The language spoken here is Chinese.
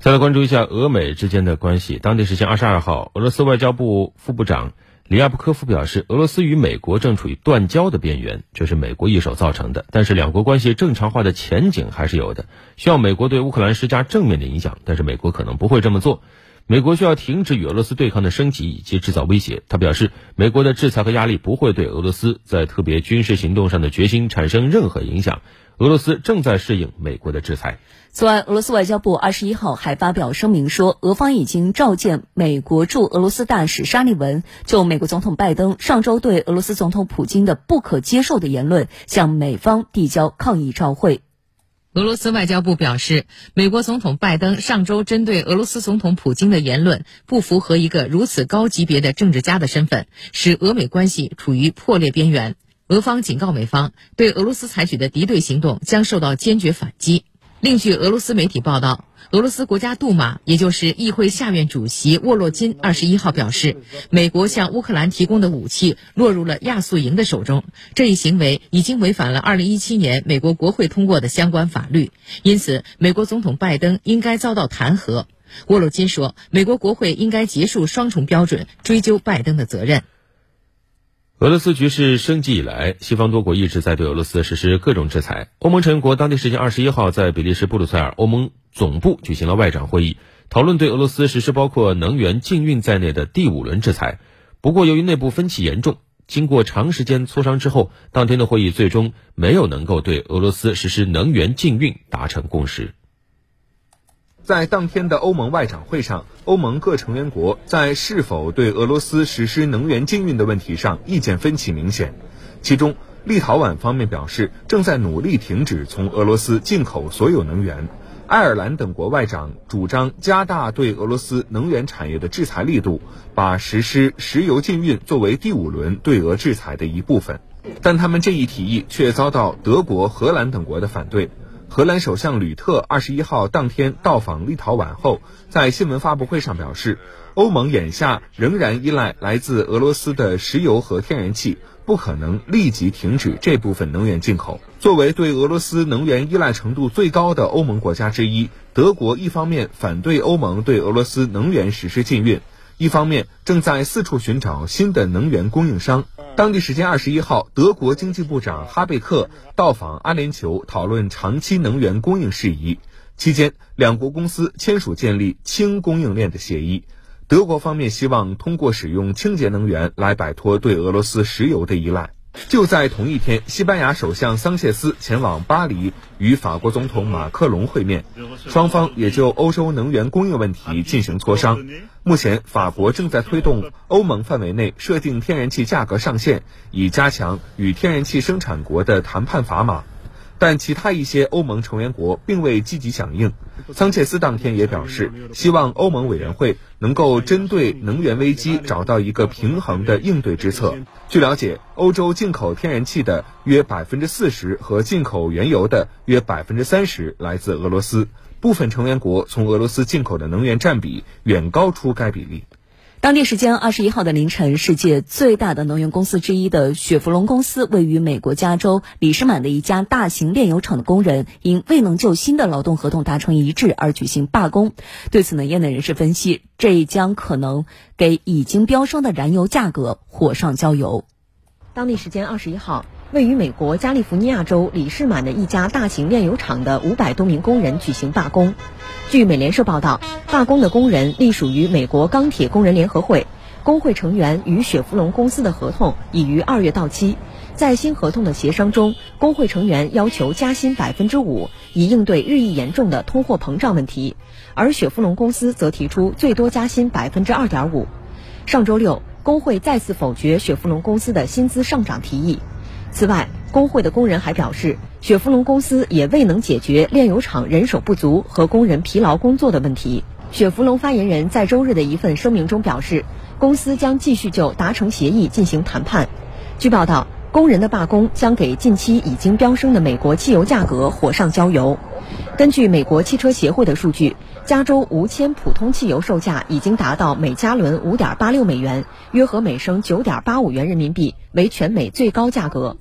再来关注一下俄美之间的关系。当地时间二十二号，俄罗斯外交部副部长里亚布科夫表示，俄罗斯与美国正处于断交的边缘，这是美国一手造成的。但是两国关系正常化的前景还是有的，需要美国对乌克兰施加正面的影响，但是美国可能不会这么做。美国需要停止与俄罗斯对抗的升级以及制造威胁。他表示，美国的制裁和压力不会对俄罗斯在特别军事行动上的决心产生任何影响。俄罗斯正在适应美国的制裁。此外，俄罗斯外交部二十一号还发表声明说，俄方已经召见美国驻俄罗斯大使沙利文，就美国总统拜登上周对俄罗斯总统普京的不可接受的言论向美方递交抗议照会。俄罗斯外交部表示，美国总统拜登上周针对俄罗斯总统普京的言论不符合一个如此高级别的政治家的身份，使俄美关系处于破裂边缘。俄方警告美方，对俄罗斯采取的敌对行动将受到坚决反击。另据俄罗斯媒体报道，俄罗斯国家杜马，也就是议会下院主席沃洛金，二十一号表示，美国向乌克兰提供的武器落入了亚速营的手中，这一行为已经违反了二零一七年美国国会通过的相关法律，因此，美国总统拜登应该遭到弹劾。沃洛金说，美国国会应该结束双重标准，追究拜登的责任。俄罗斯局势升级以来，西方多国一直在对俄罗斯实施各种制裁。欧盟成员国当地时间二十一号在比利时布鲁塞尔欧盟总部举行了外长会议，讨论对俄罗斯实施包括能源禁运在内的第五轮制裁。不过，由于内部分歧严重，经过长时间磋商之后，当天的会议最终没有能够对俄罗斯实施能源禁运达成共识。在当天的欧盟外长会上，欧盟各成员国在是否对俄罗斯实施能源禁运的问题上意见分歧明显。其中，立陶宛方面表示正在努力停止从俄罗斯进口所有能源；爱尔兰等国外长主张加大对俄罗斯能源产业的制裁力度，把实施石油禁运作为第五轮对俄制裁的一部分。但他们这一提议却遭到德国、荷兰等国的反对。荷兰首相吕特二十一号当天到访立陶宛后，在新闻发布会上表示，欧盟眼下仍然依赖来自俄罗斯的石油和天然气，不可能立即停止这部分能源进口。作为对俄罗斯能源依赖程度最高的欧盟国家之一，德国一方面反对欧盟对俄罗斯能源实施禁运，一方面正在四处寻找新的能源供应商。当地时间二十一号，德国经济部长哈贝克到访阿联酋，讨论长期能源供应事宜。期间，两国公司签署建立氢供应链的协议。德国方面希望通过使用清洁能源来摆脱对俄罗斯石油的依赖。就在同一天，西班牙首相桑切斯前往巴黎与法国总统马克龙会面，双方也就欧洲能源供应问题进行磋商。目前，法国正在推动欧盟范围内设定天然气价格上限，以加强与天然气生产国的谈判砝码。但其他一些欧盟成员国并未积极响应。桑切斯当天也表示，希望欧盟委员会能够针对能源危机找到一个平衡的应对之策。据了解，欧洲进口天然气的约百分之四十和进口原油的约百分之三十来自俄罗斯，部分成员国从俄罗斯进口的能源占比远高出该比例。当地时间二十一号的凌晨，世界最大的能源公司之一的雪佛龙公司位于美国加州里士满的一家大型炼油厂的工人因未能就新的劳动合同达成一致而举行罢工。对此呢，业内人士分析，这将可能给已经飙升的燃油价格火上浇油。当地时间二十一号。位于美国加利福尼亚州里士满的一家大型炼油厂的五百多名工人举行罢工。据美联社报道，罢工的工人隶属于美国钢铁工人联合会。工会成员与雪佛龙公司的合同已于二月到期。在新合同的协商中，工会成员要求加薪百分之五，以应对日益严重的通货膨胀问题。而雪佛龙公司则提出最多加薪百分之二点五。上周六，工会再次否决雪佛龙公司的薪资上涨提议。此外，工会的工人还表示，雪佛龙公司也未能解决炼油厂人手不足和工人疲劳工作的问题。雪佛龙发言人在周日的一份声明中表示，公司将继续就达成协议进行谈判。据报道，工人的罢工将给近期已经飙升的美国汽油价格火上浇油。根据美国汽车协会的数据，加州无铅普通汽油售价已经达到每加仑五点八六美元，约合每升九点八五元人民币，为全美最高价格。